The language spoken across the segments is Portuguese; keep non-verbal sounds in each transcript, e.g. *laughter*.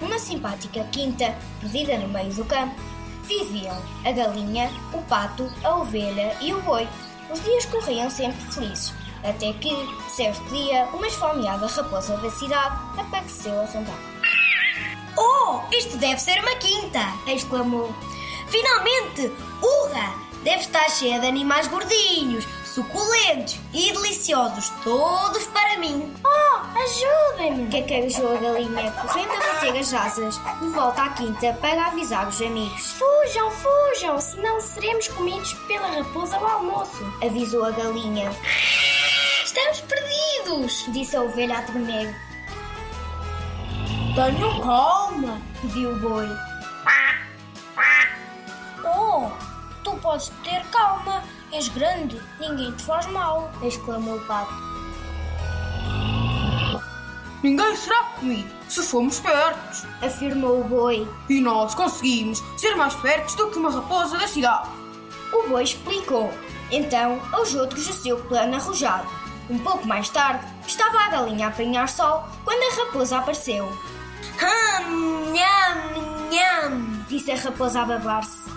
Numa simpática quinta, perdida no meio do campo, viviam a galinha, o pato, a ovelha e o boi. Os dias corriam sempre felizes, até que, certo dia, uma esfomeada raposa da cidade apareceu a rondar. Oh, isto deve ser uma quinta! Exclamou: Finalmente! Urra! Deve estar cheia de animais gordinhos, suculentos e deliciosos, todos para mim. Oh, ajudem-me! Cacarejou a galinha, correndo a bater as asas, de volta à quinta para avisar os amigos. Fujam, fujam, senão seremos comidos pela raposa ao almoço. Avisou a galinha. Estamos perdidos! Disse a ovelha a tremer. Tenham calma! Pediu o boi. Oh, tu podes ter calma. És grande, ninguém te faz mal. Exclamou o pato. Ninguém será comido se formos espertos. Afirmou o boi. E nós conseguimos ser mais espertos do que uma raposa da cidade. O boi explicou. Então, aos outros o seu plano arrojado. Um pouco mais tarde, estava a galinha a apanhar sol quando a raposa apareceu. Hum, nham, nham, Disse a raposa a babar-se.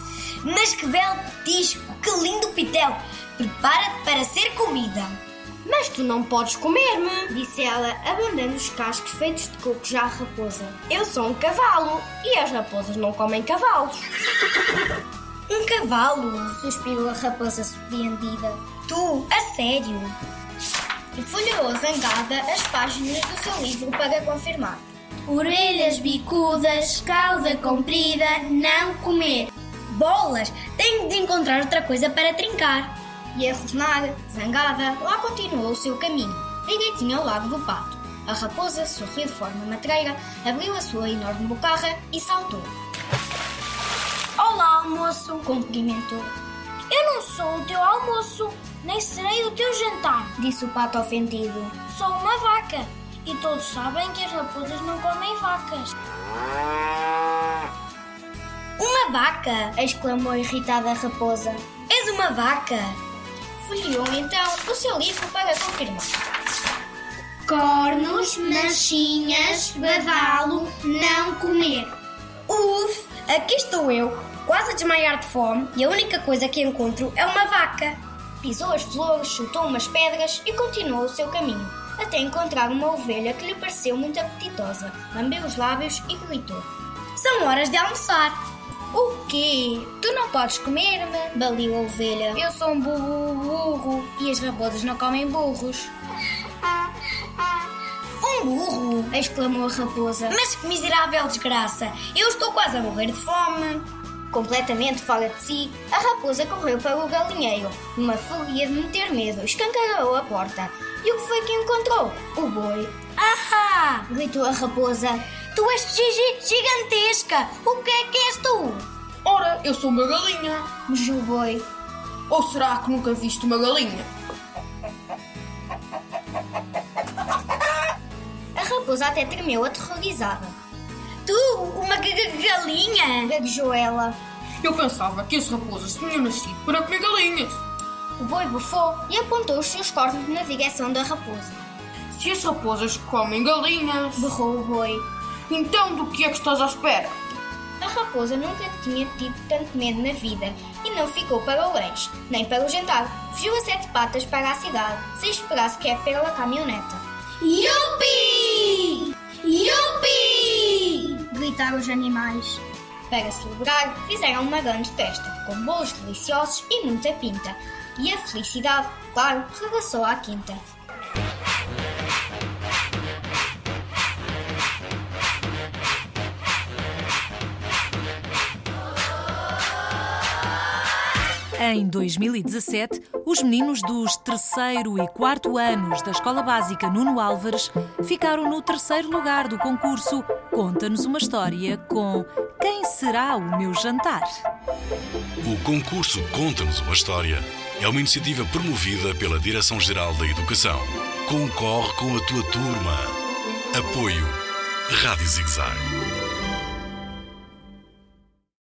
mas que belo petisco, que lindo pitel! Prepara-te para ser comida. Mas tu não podes comer-me. Disse ela, abandando os cascos feitos de coco já à raposa. Eu sou um cavalo e as raposas não comem cavalos. *laughs* Um cavalo? Suspirou a raposa surpreendida. Tu, a sério? E folheou zangada as páginas do seu livro para confirmar. Orelhas bicudas, cauda comprida, não comer. Bolas! Tenho de encontrar outra coisa para trincar. E a rosnar, zangada, lá continuou o seu caminho, direitinho ao lado do pato. A raposa sorriu de forma matreira, abriu a sua enorme bocarra e saltou. Olá, almoço. Cumprimentou. Eu não sou o teu almoço, nem serei o teu jantar. Disse o pato ofendido. Sou uma vaca. E todos sabem que as raposas não comem vacas. Uma vaca! Exclamou irritada a raposa. És uma vaca! Folheou então o seu livro para confirmar. Cornos, manchinhas, badalo, não comer. Uf! Aqui estou eu, quase a desmaiar de fome, e a única coisa que encontro é uma vaca. Pisou as flores, chutou umas pedras e continuou o seu caminho, até encontrar uma ovelha que lhe pareceu muito apetitosa. Lambeu os lábios e gritou. São horas de almoçar. O quê? Tu não podes comer-me? Baliu a ovelha. Eu sou um burro, burro e as raposas não comem burros. Um burro! Exclamou a raposa. Mas que miserável desgraça! Eu estou quase a morrer de fome. Completamente fora de si, a raposa correu para o galinheiro. Numa folia de meter medo, escancarou a porta. E o que foi que encontrou? O boi. Ahá! Gritou a raposa. Tu és gigi gigantesca! O que é que és tu? Ora, eu sou uma galinha. Mugiu o boi. Ou será que nunca viste uma galinha? A raposa até tremeu aterrorizada. Tu, uma ga- ga- galinha! Gaguejou ela. Eu pensava que as raposas tinham nascido para comer galinhas. O boi bufou e apontou os seus cornos na direção da raposa. Se as raposas comem galinhas, Berrou o boi. Então do que é que estás à espera? A raposa nunca tinha tido tanto medo na vida e não ficou para o lanche, nem para o jantar. Fugiu a sete patas para a cidade, sem esperar sequer pela caminhoneta. Yupi! Yupi! Gritaram os animais. Para celebrar, fizeram uma grande festa, com bolos deliciosos e muita pinta. E a felicidade, claro, regressou à quinta. Em 2017, os meninos dos terceiro e quarto anos da Escola Básica Nuno Álvares ficaram no terceiro lugar do concurso Conta-nos uma história com Quem será o meu jantar? O concurso Conta-nos uma História é uma iniciativa promovida pela Direção-Geral da Educação. Concorre com a tua turma. Apoio Rádio Zigzag.